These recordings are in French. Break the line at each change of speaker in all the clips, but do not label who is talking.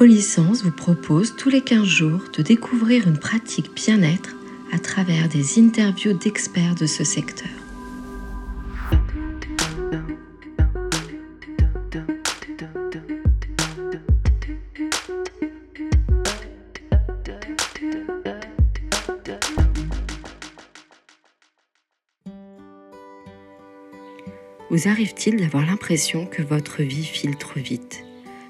Olicence vous propose tous les 15 jours de découvrir une pratique bien-être à travers des interviews d'experts de ce secteur. Vous arrive-t-il d'avoir l'impression que votre vie file trop vite,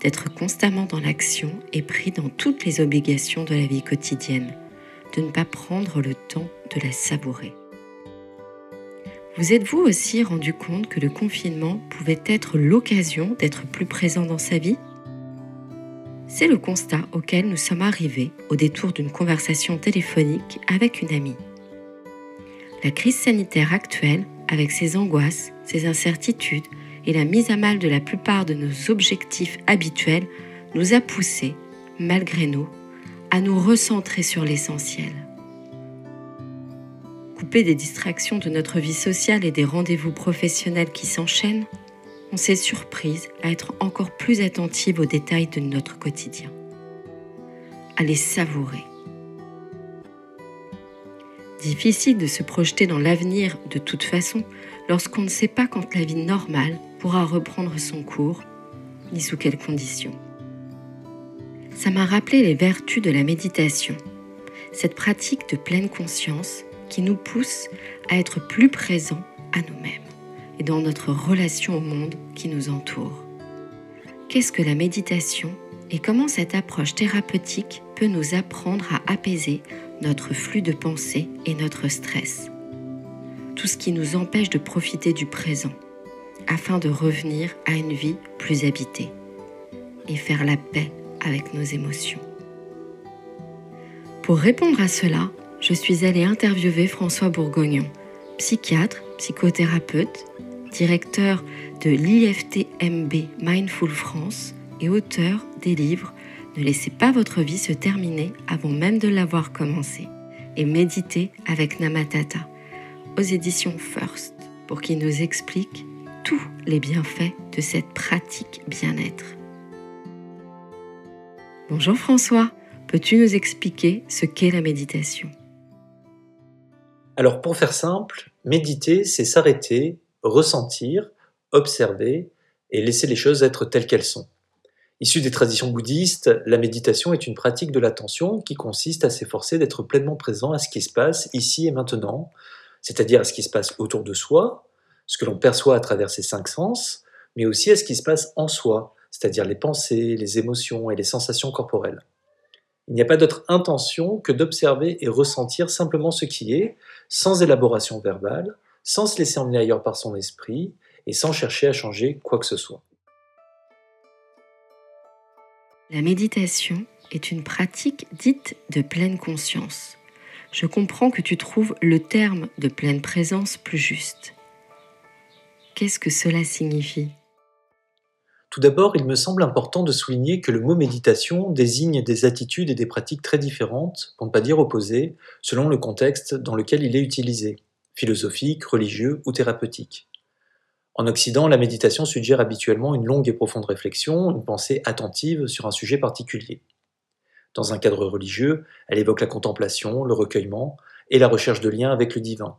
d'être constamment dans l'action et pris dans toutes les obligations de la vie quotidienne, de ne pas prendre le temps de la savourer Vous êtes-vous aussi rendu compte que le confinement pouvait être l'occasion d'être plus présent dans sa vie? C'est le constat auquel nous sommes arrivés au détour d'une conversation téléphonique avec une amie. La crise sanitaire actuelle avec ses angoisses, ses incertitudes et la mise à mal de la plupart de nos objectifs habituels, nous a poussés, malgré nous, à nous recentrer sur l'essentiel. Coupés des distractions de notre vie sociale et des rendez-vous professionnels qui s'enchaînent, on s'est surprise à être encore plus attentive aux détails de notre quotidien, à les savourer Difficile de se projeter dans l'avenir de toute façon lorsqu'on ne sait pas quand la vie normale pourra reprendre son cours, ni sous quelles conditions. Ça m'a rappelé les vertus de la méditation, cette pratique de pleine conscience qui nous pousse à être plus présents à nous-mêmes et dans notre relation au monde qui nous entoure. Qu'est-ce que la méditation et comment cette approche thérapeutique peut nous apprendre à apaiser notre flux de pensée et notre stress? Tout ce qui nous empêche de profiter du présent, afin de revenir à une vie plus habitée et faire la paix avec nos émotions. Pour répondre à cela, je suis allée interviewer François Bourgognon, psychiatre, psychothérapeute, directeur de l'IFTMB Mindful France et auteur des livres ne laissez pas votre vie se terminer avant même de l'avoir commencé. Et méditez avec Namatata éditions First pour qu'il nous explique tous les bienfaits de cette pratique bien-être. Bonjour François, peux-tu nous expliquer ce qu'est la méditation?
Alors pour faire simple, méditer, c'est s'arrêter, ressentir, observer et laisser les choses être telles qu'elles sont. Issue des traditions bouddhistes, la méditation est une pratique de l'attention qui consiste à s'efforcer d'être pleinement présent à ce qui se passe ici et maintenant, c'est-à-dire à ce qui se passe autour de soi, ce que l'on perçoit à travers ses cinq sens, mais aussi à ce qui se passe en soi, c'est-à-dire les pensées, les émotions et les sensations corporelles. Il n'y a pas d'autre intention que d'observer et ressentir simplement ce qui est, sans élaboration verbale, sans se laisser emmener ailleurs par son esprit et sans chercher à changer quoi que ce soit.
La méditation est une pratique dite de pleine conscience. Je comprends que tu trouves le terme de pleine présence plus juste. Qu'est-ce que cela signifie?
Tout d'abord, il me semble important de souligner que le mot méditation désigne des attitudes et des pratiques très différentes, pour ne pas dire opposées, selon le contexte dans lequel il est utilisé, philosophique, religieux ou thérapeutique. En Occident, la méditation suggère habituellement une longue et profonde réflexion, une pensée attentive sur un sujet particulier. Dans un cadre religieux, elle évoque la contemplation, le recueillement et la recherche de liens avec le divin.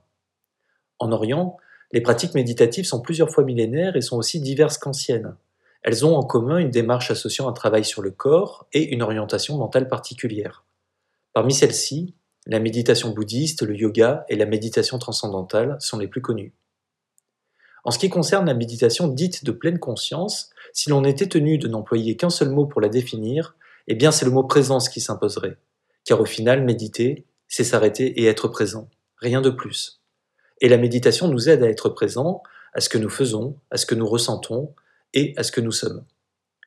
En Orient, les pratiques méditatives sont plusieurs fois millénaires et sont aussi diverses qu'anciennes. Elles ont en commun une démarche associant un travail sur le corps et une orientation mentale particulière. Parmi celles-ci, la méditation bouddhiste, le yoga et la méditation transcendantale sont les plus connues. En ce qui concerne la méditation dite de pleine conscience, si l'on était tenu de n'employer qu'un seul mot pour la définir, eh bien c'est le mot présence qui s'imposerait. Car au final, méditer, c'est s'arrêter et être présent. Rien de plus. Et la méditation nous aide à être présent, à ce que nous faisons, à ce que nous ressentons et à ce que nous sommes.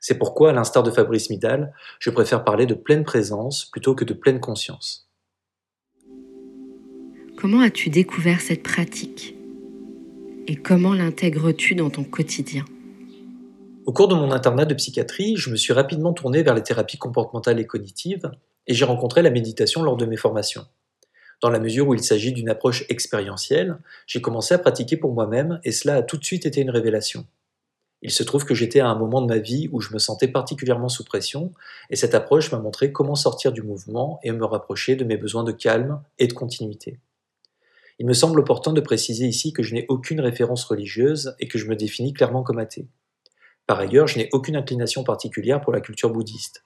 C'est pourquoi, à l'instar de Fabrice Midal, je préfère parler de pleine présence plutôt que de pleine conscience.
Comment as-tu découvert cette pratique? Et comment l'intègres-tu dans ton quotidien?
Au cours de mon internat de psychiatrie, je me suis rapidement tourné vers les thérapies comportementales et cognitives et j'ai rencontré la méditation lors de mes formations. Dans la mesure où il s'agit d'une approche expérientielle, j'ai commencé à pratiquer pour moi-même et cela a tout de suite été une révélation. Il se trouve que j'étais à un moment de ma vie où je me sentais particulièrement sous pression, et cette approche m'a montré comment sortir du mouvement et me rapprocher de mes besoins de calme et de continuité. Il me semble opportun de préciser ici que je n'ai aucune référence religieuse et que je me définis clairement comme athée. Par ailleurs, je n'ai aucune inclination particulière pour la culture bouddhiste.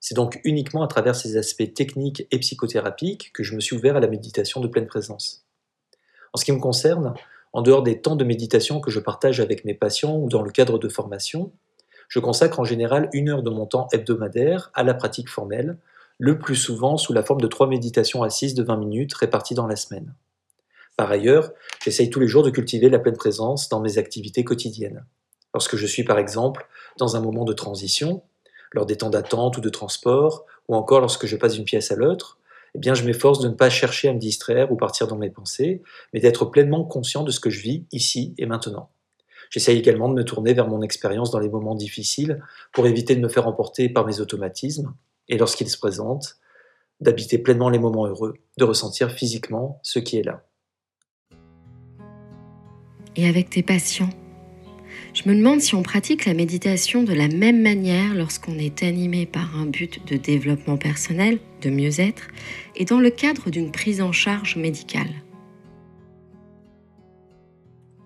C'est donc uniquement à travers ces aspects techniques et psychothérapiques que je me suis ouvert à la méditation de pleine présence. En ce qui me concerne, en dehors des temps de méditation que je partage avec mes patients ou dans le cadre de formation, je consacre en général une heure de mon temps hebdomadaire à la pratique formelle, le plus souvent sous la forme de trois méditations assises de 20 minutes réparties dans la semaine. Par ailleurs, j'essaye tous les jours de cultiver la pleine présence dans mes activités quotidiennes. Lorsque je suis par exemple dans un moment de transition, lors des temps d'attente ou de transport, ou encore lorsque je passe d'une pièce à l'autre, eh bien je m'efforce de ne pas chercher à me distraire ou partir dans mes pensées, mais d'être pleinement conscient de ce que je vis ici et maintenant. J'essaye également de me tourner vers mon expérience dans les moments difficiles pour éviter de me faire emporter par mes automatismes, et lorsqu'ils se présentent, d'habiter pleinement les moments heureux, de ressentir physiquement ce qui est là.
Et avec tes patients je me demande si on pratique la méditation de la même manière lorsqu'on est animé par un but de développement personnel, de mieux-être, et dans le cadre d'une prise en charge médicale.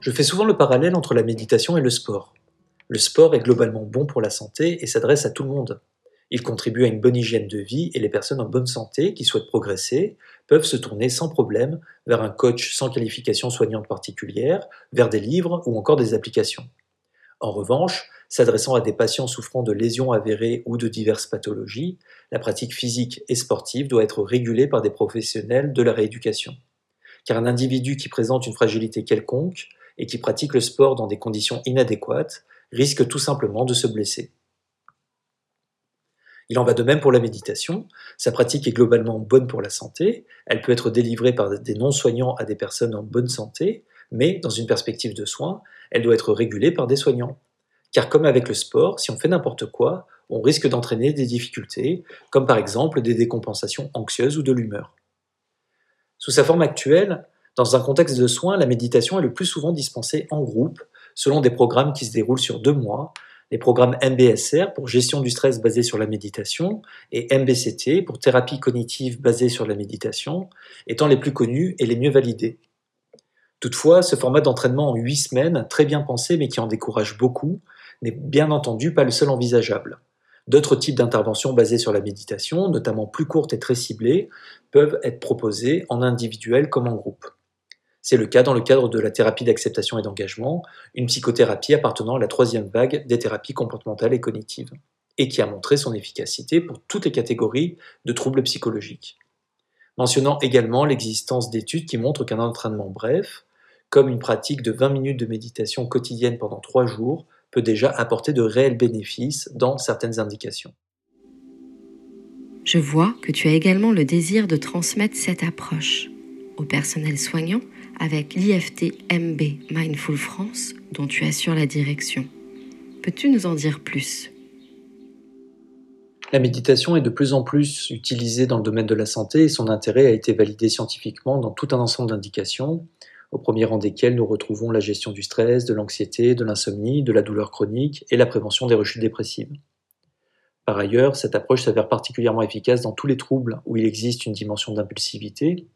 Je fais souvent le parallèle entre la méditation et le sport. Le sport est globalement bon pour la santé et s'adresse à tout le monde. Il contribue à une bonne hygiène de vie et les personnes en bonne santé qui souhaitent progresser peuvent se tourner sans problème vers un coach sans qualification soignante particulière, vers des livres ou encore des applications. En revanche, s'adressant à des patients souffrant de lésions avérées ou de diverses pathologies, la pratique physique et sportive doit être régulée par des professionnels de la rééducation. Car un individu qui présente une fragilité quelconque et qui pratique le sport dans des conditions inadéquates risque tout simplement de se blesser. Il en va de même pour la méditation. Sa pratique est globalement bonne pour la santé. Elle peut être délivrée par des non-soignants à des personnes en bonne santé, mais dans une perspective de soins, elle doit être régulée par des soignants. Car comme avec le sport, si on fait n'importe quoi, on risque d'entraîner des difficultés, comme par exemple des décompensations anxieuses ou de l'humeur. Sous sa forme actuelle, dans un contexte de soins, la méditation est le plus souvent dispensée en groupe, selon des programmes qui se déroulent sur deux mois, les programmes MBSR pour gestion du stress basé sur la méditation et MBCT pour thérapie cognitive basée sur la méditation, étant les plus connus et les mieux validés. Toutefois, ce format d'entraînement en 8 semaines, très bien pensé mais qui en décourage beaucoup, n'est bien entendu pas le seul envisageable. D'autres types d'interventions basées sur la méditation, notamment plus courtes et très ciblées, peuvent être proposées en individuel comme en groupe. C'est le cas dans le cadre de la thérapie d'acceptation et d'engagement, une psychothérapie appartenant à la troisième vague des thérapies comportementales et cognitives, et qui a montré son efficacité pour toutes les catégories de troubles psychologiques. Mentionnant également l'existence d'études qui montrent qu'un entraînement bref, comme une pratique de 20 minutes de méditation quotidienne pendant 3 jours peut déjà apporter de réels bénéfices dans certaines indications.
Je vois que tu as également le désir de transmettre cette approche au personnel soignant avec l'IFT MB Mindful France dont tu assures la direction. Peux-tu nous en dire plus?
La méditation est de plus en plus utilisée dans le domaine de la santé et son intérêt a été validé scientifiquement dans tout un ensemble d'indications, au premier rang desquels nous retrouvons la gestion du stress, de l'anxiété, de l'insomnie, de la douleur chronique et la prévention des rechutes dépressives. Par ailleurs, cette approche s'avère particulièrement efficace dans tous les troubles où il existe une dimension d'impulsivité,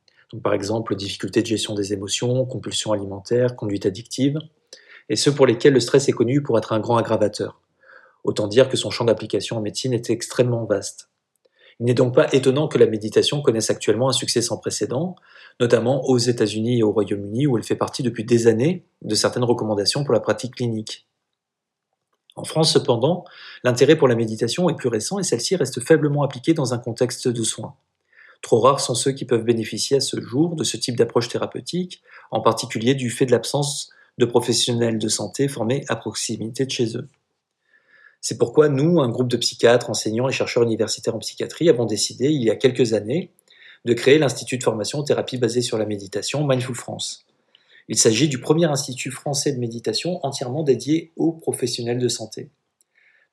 par exemple difficultés de gestion des émotions, compulsions alimentaires, conduite addictive, et ceux pour lesquels le stress est connu pour être un grand aggravateur. Autant dire que son champ d'application en médecine est extrêmement vaste. Il n'est donc pas étonnant que la méditation connaisse actuellement un succès sans précédent, notamment aux États-Unis et au Royaume-Uni où elle fait partie depuis des années de certaines recommandations pour la pratique clinique. En France, cependant, l'intérêt pour la méditation est plus récent et celle-ci reste faiblement appliquée dans un contexte de soins. Trop rares sont ceux qui peuvent bénéficier à ce jour de ce type d'approche thérapeutique, en particulier du fait de l'absence de professionnels de santé formés à proximité de chez eux. C'est pourquoi nous, un groupe de psychiatres, enseignants et chercheurs universitaires en psychiatrie, avons décidé, il y a quelques années, de créer l'Institut de formation thérapie basée sur la méditation Mindful France. Il s'agit du premier institut français de méditation entièrement dédié aux professionnels de santé.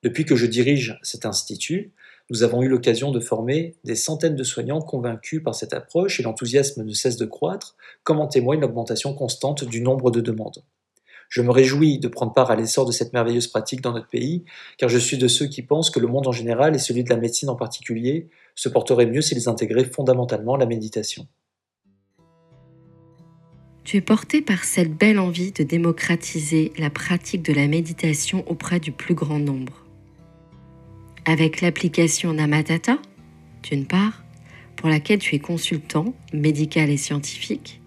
Depuis que je dirige cet institut, nous avons eu l'occasion de former des centaines de soignants convaincus par cette approche et l'enthousiasme ne cesse de croître, comme en témoigne l'augmentation constante du nombre de demandes. Je me réjouis de prendre part à l'essor de cette merveilleuse pratique dans notre pays, car je suis de ceux qui pensent que le monde en général, et celui de la médecine en particulier, se porterait mieux s'ils intégraient fondamentalement la méditation.
Tu es porté par cette belle envie de démocratiser la pratique de la méditation auprès du plus grand nombre. Avec l'application Namatata, d'une part, pour laquelle tu es consultant médical et scientifique,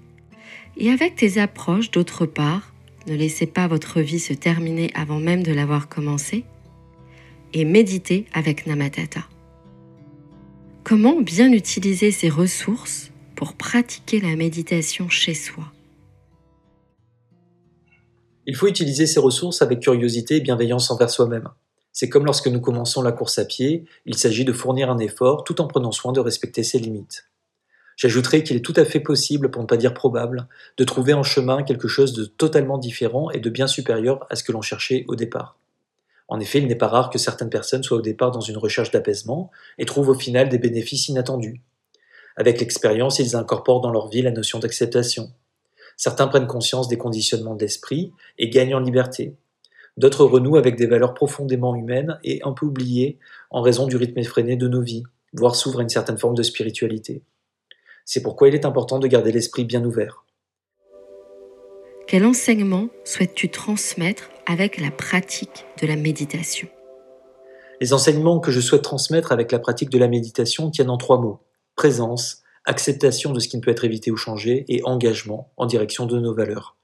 et avec tes approches d'autre part, ne laissez pas votre vie se terminer avant même de l'avoir commencé, et méditer avec Namatata. Comment bien utiliser ces ressources pour pratiquer la méditation chez soi?
Il faut utiliser ces ressources avec curiosité et bienveillance envers soi-même. C'est comme lorsque nous commençons la course à pied, il s'agit de fournir un effort tout en prenant soin de respecter ses limites. J'ajouterai qu'il est tout à fait possible, pour ne pas dire probable, de trouver en chemin quelque chose de totalement différent et de bien supérieur à ce que l'on cherchait au départ. En effet, il n'est pas rare que certaines personnes soient au départ dans une recherche d'apaisement et trouvent au final des bénéfices inattendus. Avec l'expérience, ils incorporent dans leur vie la notion d'acceptation, Certains prennent conscience des conditionnements d'esprit et gagnent en liberté. D'autres renouent avec des valeurs profondément humaines et un peu oubliées en raison du rythme effréné de nos vies, voire s'ouvrent à une certaine forme de spiritualité. C'est pourquoi il est important de garder l'esprit bien ouvert.
Quel enseignement souhaites-tu transmettre avec la pratique de la méditation?
Les enseignements que je souhaite transmettre avec la pratique de la méditation tiennent en trois mots présence, acceptation de ce qui ne peut être évité ou changé et engagement en direction de nos valeurs.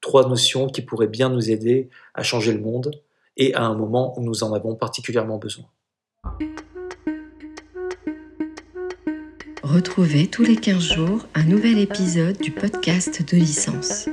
Trois notions qui pourraient bien nous aider à changer le monde et à un moment où nous en avons particulièrement besoin.
Retrouvez tous les 15 jours un nouvel épisode du podcast de licence.